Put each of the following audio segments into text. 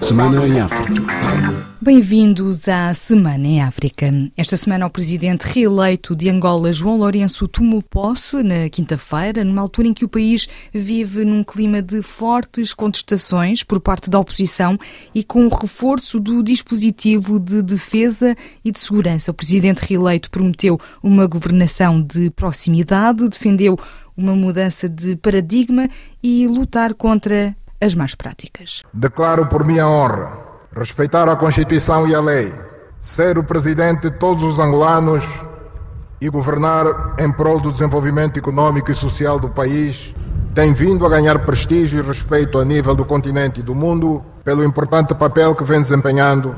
Semana em África. Bem-vindos à Semana em África. Esta semana, o presidente reeleito de Angola, João Lourenço, tomou posse na quinta-feira, numa altura em que o país vive num clima de fortes contestações por parte da oposição e com o reforço do dispositivo de defesa e de segurança. O presidente reeleito prometeu uma governação de proximidade, defendeu uma mudança de paradigma e lutar contra as más práticas. Declaro por minha honra respeitar a Constituição e a lei, ser o presidente de todos os angolanos e governar em prol do desenvolvimento econômico e social do país tem vindo a ganhar prestígio e respeito a nível do continente e do mundo pelo importante papel que vem desempenhando,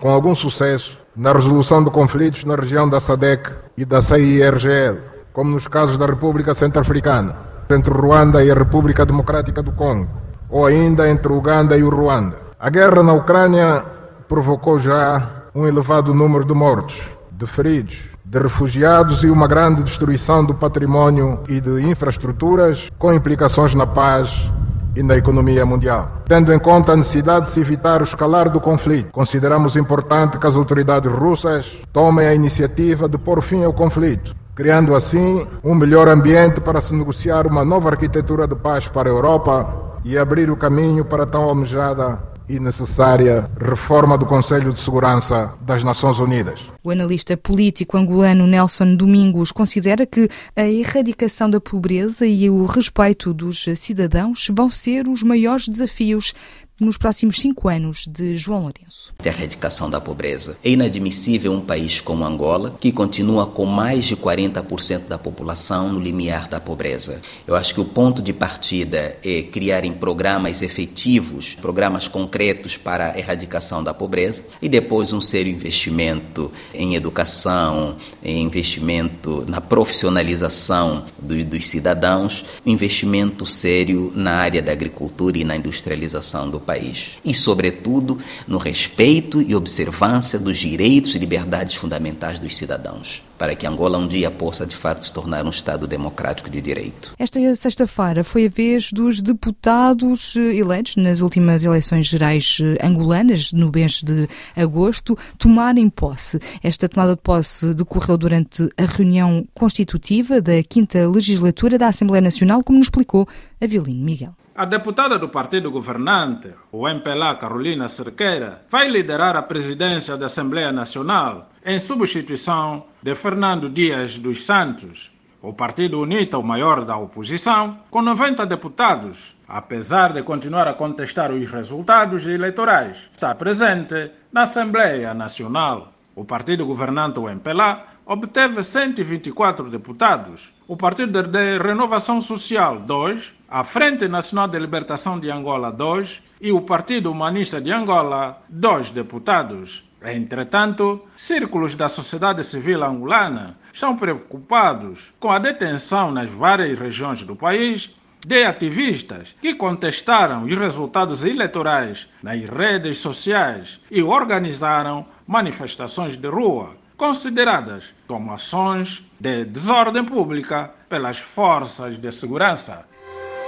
com algum sucesso, na resolução de conflitos na região da SADEC e da CIRGL, como nos casos da República Centro-Africana, entre Ruanda e a República Democrática do Congo, ou ainda entre Uganda e o Ruanda. A guerra na Ucrânia provocou já um elevado número de mortos, de feridos, de refugiados e uma grande destruição do património e de infraestruturas, com implicações na paz e na economia mundial. Tendo em conta a necessidade de se evitar o escalar do conflito, consideramos importante que as autoridades russas tomem a iniciativa de pôr fim ao conflito, criando assim um melhor ambiente para se negociar uma nova arquitetura de paz para a Europa e abrir o caminho para a tão almejada e necessária reforma do Conselho de Segurança das Nações Unidas. O analista político angolano Nelson Domingos considera que a erradicação da pobreza e o respeito dos cidadãos vão ser os maiores desafios nos próximos cinco anos de João Lourenço. A erradicação da pobreza. É inadmissível um país como Angola, que continua com mais de 40% da população no limiar da pobreza. Eu acho que o ponto de partida é criarem programas efetivos, programas concretos para a erradicação da pobreza e depois um sério investimento em educação, em investimento na profissionalização do, dos cidadãos, investimento sério na área da agricultura e na industrialização do país. E, sobretudo, no respeito e observância dos direitos e liberdades fundamentais dos cidadãos, para que Angola um dia possa, de fato, se tornar um Estado democrático de direito. Esta sexta-feira foi a vez dos deputados eh, eleitos nas últimas eleições gerais eh, angolanas, no mês de agosto, tomarem posse. Esta tomada de posse decorreu durante a reunião constitutiva da quinta legislatura da Assembleia Nacional, como nos explicou a Violino Miguel. A deputada do partido governante, o MPLA Carolina Cerqueira, vai liderar a presidência da Assembleia Nacional em substituição de Fernando Dias dos Santos. O Partido UNITA, o maior da oposição, com 90 deputados, apesar de continuar a contestar os resultados eleitorais, está presente na Assembleia Nacional. O partido governante, o MPLA, obteve 124 deputados. O Partido de Renovação Social, 2, a Frente Nacional de Libertação de Angola, 2, e o Partido Humanista de Angola, 2 deputados. Entretanto, círculos da sociedade civil angolana estão preocupados com a detenção nas várias regiões do país de ativistas que contestaram os resultados eleitorais nas redes sociais e organizaram manifestações de rua, consideradas como ações de desordem pública pelas forças de segurança.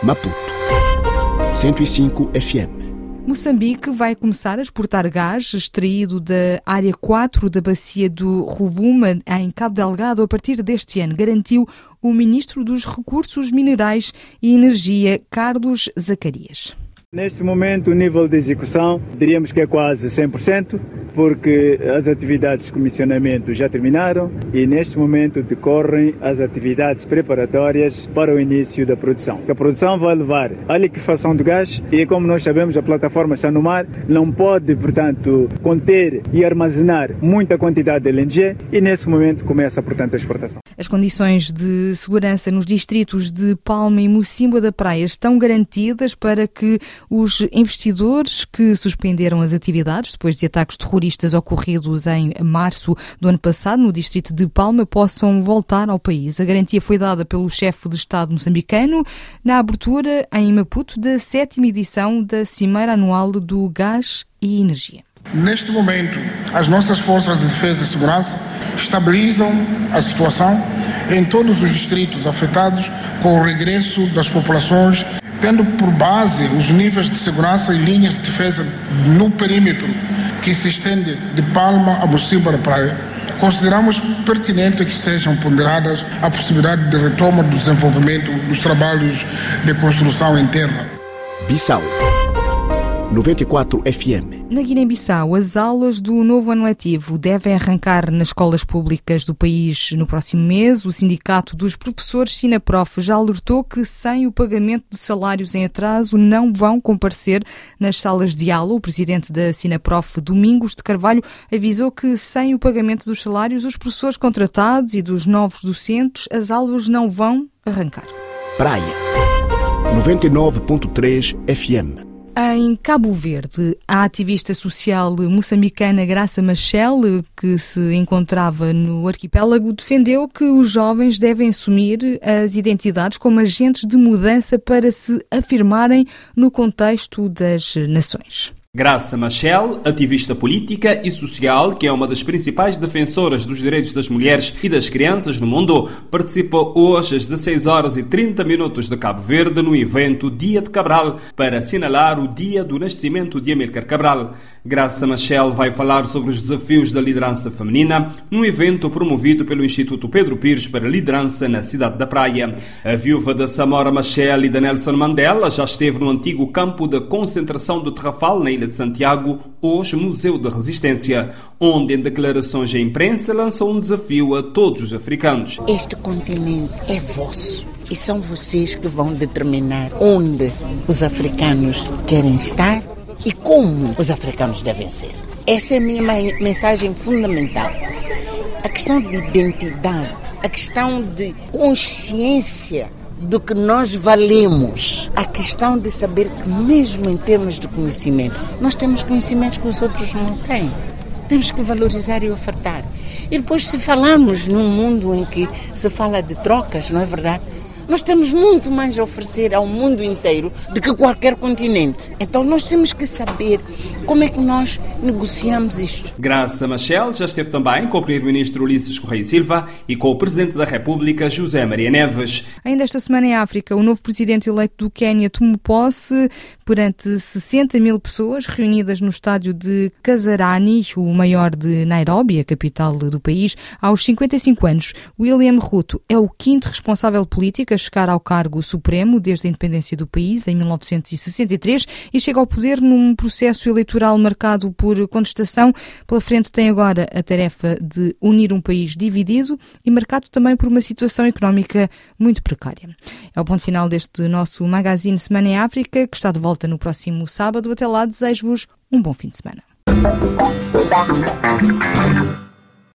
Maputo 105 FM Moçambique vai começar a exportar gás extraído da área 4 da bacia do Rovuma, em Cabo Delgado, a partir deste ano, garantiu o ministro dos Recursos Minerais e Energia, Carlos Zacarias. Neste momento, o nível de execução diríamos que é quase 100%, porque as atividades de comissionamento já terminaram e neste momento decorrem as atividades preparatórias para o início da produção. A produção vai levar à liquefação do gás e, como nós sabemos, a plataforma está no mar, não pode, portanto, conter e armazenar muita quantidade de LNG e nesse momento começa, portanto, a exportação. As condições de segurança nos distritos de Palma e Mocimboa da Praia estão garantidas para que os investidores que suspenderam as atividades depois de ataques terroristas ocorridos em março do ano passado no distrito de Palma possam voltar ao país. A garantia foi dada pelo chefe de Estado moçambicano na abertura em Maputo da sétima edição da Cimeira Anual do Gás e Energia. Neste momento, as nossas forças de defesa e segurança estabilizam a situação em todos os distritos afetados com o regresso das populações tendo por base os níveis de segurança e linhas de defesa no perímetro que se estende de Palma a Mociba da Praia, consideramos pertinente que sejam ponderadas a possibilidade de retoma do desenvolvimento dos trabalhos de construção em terra. Bissau 94 FM. Na Guiné-Bissau, as aulas do novo ano letivo devem arrancar nas escolas públicas do país no próximo mês. O Sindicato dos Professores Sinaprof já alertou que, sem o pagamento de salários em atraso, não vão comparecer nas salas de aula. O presidente da Sinaprof, Domingos de Carvalho, avisou que, sem o pagamento dos salários, os professores contratados e dos novos docentes, as aulas não vão arrancar. Praia 99.3 FM. Em Cabo Verde, a ativista social moçambicana Graça Machel, que se encontrava no arquipélago, defendeu que os jovens devem assumir as identidades como agentes de mudança para se afirmarem no contexto das nações. Graça Machel, ativista política e social, que é uma das principais defensoras dos direitos das mulheres e das crianças no mundo, participa hoje às 16 horas e 30 minutos de Cabo Verde no evento Dia de Cabral, para assinalar o dia do nascimento de Amílcar Cabral. Graça Machel vai falar sobre os desafios da liderança feminina num evento promovido pelo Instituto Pedro Pires para Liderança na cidade da Praia. A viúva da Samora Machel e da Nelson Mandela já esteve no antigo campo de concentração do Terrafal, na Ilha de Santiago, hoje Museu da Resistência, onde, em declarações à imprensa, lançou um desafio a todos os africanos. Este continente é vosso. E são vocês que vão determinar onde os africanos querem estar e como os africanos devem ser. Essa é a minha mensagem fundamental. A questão de identidade, a questão de consciência do que nós valemos. A questão de saber que, mesmo em termos de conhecimento, nós temos conhecimentos que os outros não têm. Temos que valorizar e ofertar. E depois, se falarmos num mundo em que se fala de trocas, não é verdade? Nós temos muito mais a oferecer ao mundo inteiro do que qualquer continente. Então nós temos que saber como é que nós negociamos isto. Graça Machel já esteve também com o Primeiro-Ministro Ulisses Correia Silva e com o Presidente da República, José Maria Neves. Ainda esta semana em África, o novo Presidente eleito do Quênia tomou posse perante 60 mil pessoas reunidas no estádio de Kasarani, o maior de Nairobi, a capital do país. Aos 55 anos, William Ruto é o quinto responsável político a chegar ao cargo supremo desde a independência do país, em 1963, e chega ao poder num processo eleitoral marcado por contestação. Pela frente tem agora a tarefa de unir um país dividido e marcado também por uma situação económica muito precária. É o ponto final deste nosso Magazine Semana em África, que está de volta no próximo sábado. Até lá, desejo-vos um bom fim de semana.